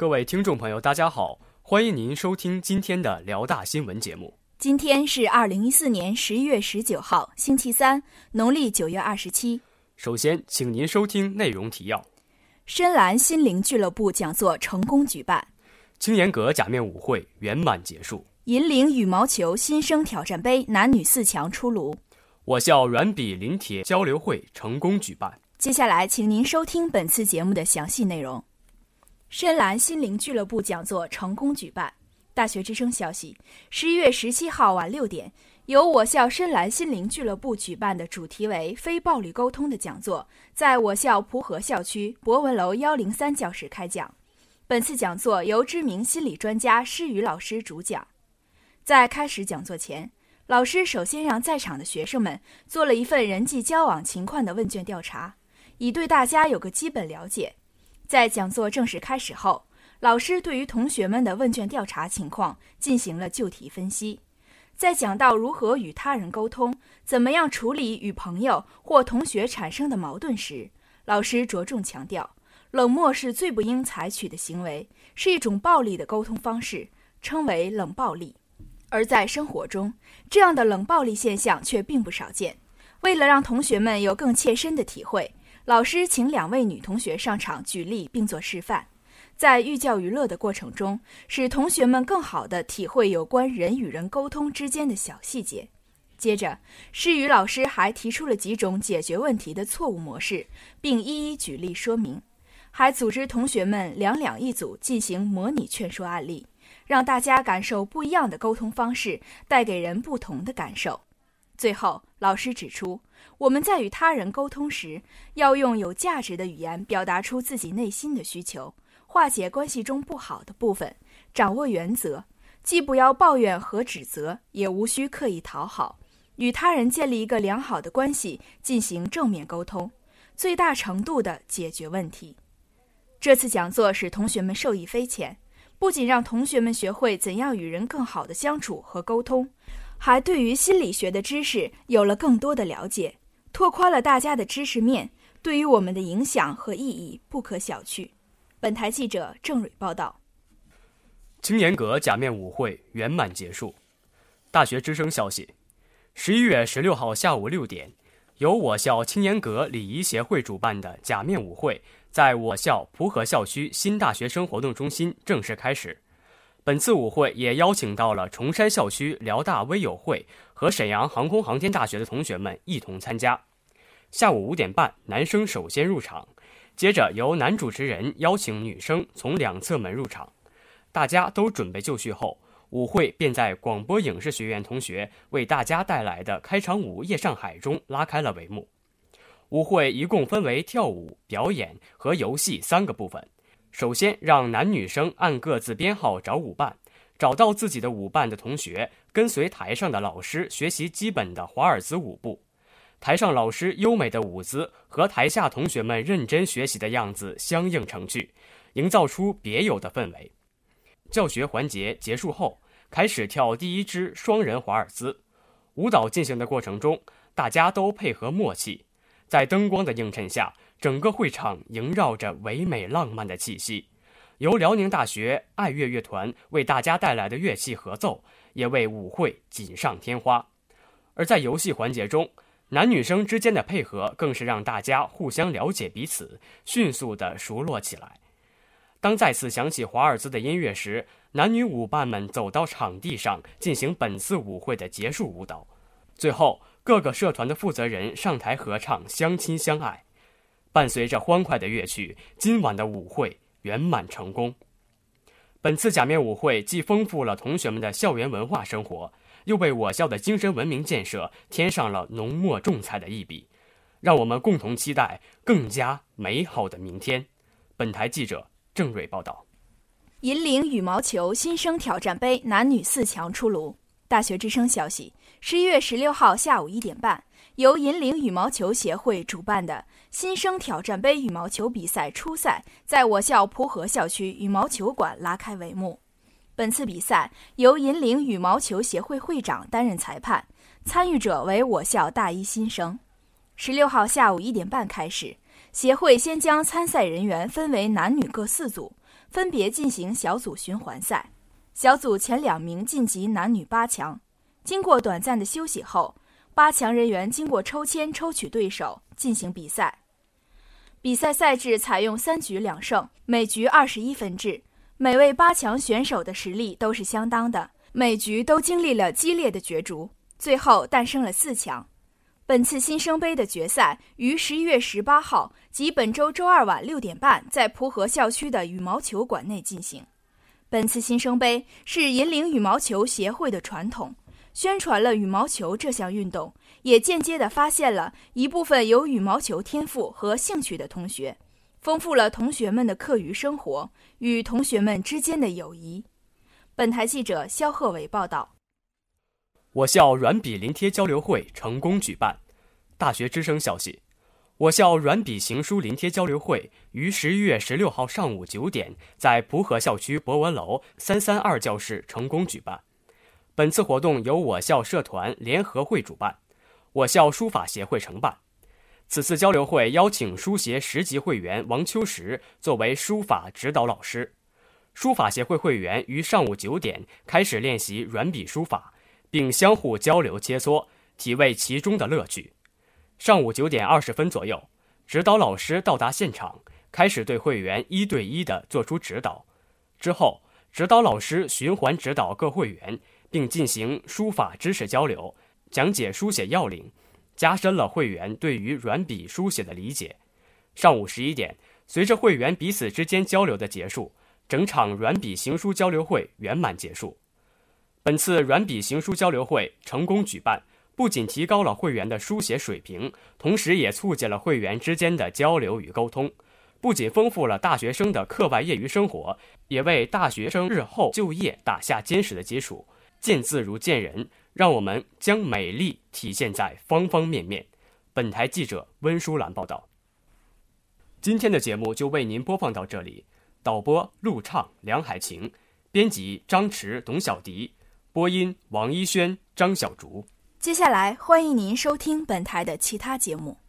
各位听众朋友，大家好，欢迎您收听今天的辽大新闻节目。今天是二零一四年十一月十九号，星期三，农历九月二十七。首先，请您收听内容提要：深蓝心灵俱乐部讲座成功举办；青年阁假面舞会圆满结束；银铃羽毛球新生挑战杯男女四强出炉；我校软笔临帖交流会成功举办。接下来，请您收听本次节目的详细内容。深蓝心灵俱乐部讲座成功举办。大学之声消息：十一月十七号晚六点，由我校深蓝心灵俱乐部举办的主题为“非暴力沟通”的讲座，在我校蒲河校区博文楼幺零三教室开讲。本次讲座由知名心理专家施宇老师主讲。在开始讲座前，老师首先让在场的学生们做了一份人际交往情况的问卷调查，以对大家有个基本了解。在讲座正式开始后，老师对于同学们的问卷调查情况进行了就题分析。在讲到如何与他人沟通、怎么样处理与朋友或同学产生的矛盾时，老师着重强调，冷漠是最不应采取的行为，是一种暴力的沟通方式，称为冷暴力。而在生活中，这样的冷暴力现象却并不少见。为了让同学们有更切身的体会。老师请两位女同学上场举例并做示范，在寓教于乐的过程中，使同学们更好地体会有关人与人沟通之间的小细节。接着，诗雨老师还提出了几种解决问题的错误模式，并一一举例说明，还组织同学们两两一组进行模拟劝说案例，让大家感受不一样的沟通方式带给人不同的感受。最后，老师指出，我们在与他人沟通时，要用有价值的语言表达出自己内心的需求，化解关系中不好的部分，掌握原则，既不要抱怨和指责，也无需刻意讨好，与他人建立一个良好的关系，进行正面沟通，最大程度的解决问题。这次讲座使同学们受益匪浅，不仅让同学们学会怎样与人更好的相处和沟通。还对于心理学的知识有了更多的了解，拓宽了大家的知识面，对于我们的影响和意义不可小觑。本台记者郑蕊报道。青年阁假面舞会圆满结束。大学之声消息：十一月十六号下午六点，由我校青年阁礼仪协会主办的假面舞会，在我校蒲河校区新大学生活动中心正式开始。本次舞会也邀请到了崇山校区辽大微友会和沈阳航空航天大学的同学们一同参加。下午五点半，男生首先入场，接着由男主持人邀请女生从两侧门入场。大家都准备就绪后，舞会便在广播影视学院同学为大家带来的开场舞《夜上海》中拉开了帷幕。舞会一共分为跳舞、表演和游戏三个部分。首先，让男女生按各自编号找舞伴，找到自己的舞伴的同学，跟随台上的老师学习基本的华尔兹舞步。台上老师优美的舞姿和台下同学们认真学习的样子相映成趣，营造出别有的氛围。教学环节结束后，开始跳第一支双人华尔兹。舞蹈进行的过程中，大家都配合默契，在灯光的映衬下。整个会场萦绕着唯美浪漫的气息，由辽宁大学爱乐乐团为大家带来的乐器合奏，也为舞会锦上添花。而在游戏环节中，男女生之间的配合更是让大家互相了解彼此，迅速的熟络起来。当再次响起华尔兹的音乐时，男女舞伴们走到场地上进行本次舞会的结束舞蹈，最后各个社团的负责人上台合唱《相亲相爱》。伴随着欢快的乐曲，今晚的舞会圆满成功。本次假面舞会既丰富了同学们的校园文化生活，又为我校的精神文明建设添上了浓墨重彩的一笔。让我们共同期待更加美好的明天。本台记者郑瑞报道。银领羽毛球新生挑战杯男女四强出炉。大学之声消息：十一月十六号下午一点半。由银铃羽毛球协会主办的新生挑战杯羽毛球比赛初赛，在我校蒲河校区羽毛球馆拉开帷幕。本次比赛由银铃羽毛球协会会长担任裁判，参与者为我校大一新生。十六号下午一点半开始，协会先将参赛人员分为男女各四组，分别进行小组循环赛。小组前两名晋级男女八强。经过短暂的休息后，八强人员经过抽签抽取对手进行比赛。比赛赛制采用三局两胜，每局二十一分制。每位八强选手的实力都是相当的，每局都经历了激烈的角逐，最后诞生了四强。本次新生杯的决赛于十一月十八号即本周周二晚六点半在蒲河校区的羽毛球馆内进行。本次新生杯是引领羽毛球协会的传统，宣传了羽毛球这项运动，也间接地发现了一部分有羽毛球天赋和兴趣的同学。丰富了同学们的课余生活与同学们之间的友谊。本台记者肖鹤伟报道。我校软笔临帖交流会成功举办。大学之声消息：我校软笔行书临帖交流会于十一月十六号上午九点在蒲河校区博文楼三三二教室成功举办。本次活动由我校社团联合会主办，我校书法协会承办。此次交流会邀请书协十级会员王秋实作为书法指导老师，书法协会会员于上午九点开始练习软笔书法，并相互交流切磋，体味其中的乐趣。上午九点二十分左右，指导老师到达现场，开始对会员一对一的做出指导。之后，指导老师循环指导各会员，并进行书法知识交流，讲解书写要领。加深了会员对于软笔书写的理解。上午十一点，随着会员彼此之间交流的结束，整场软笔行书交流会圆满结束。本次软笔行书交流会成功举办，不仅提高了会员的书写水平，同时也促进了会员之间的交流与沟通。不仅丰富了大学生的课外业余生活，也为大学生日后就业打下坚实的基础。见字如见人。让我们将美丽体现在方方面面。本台记者温淑兰报道。今天的节目就为您播放到这里。导播陆畅、梁海晴，编辑张驰、董小迪，播音王一轩、张小竹。接下来欢迎您收听本台的其他节目。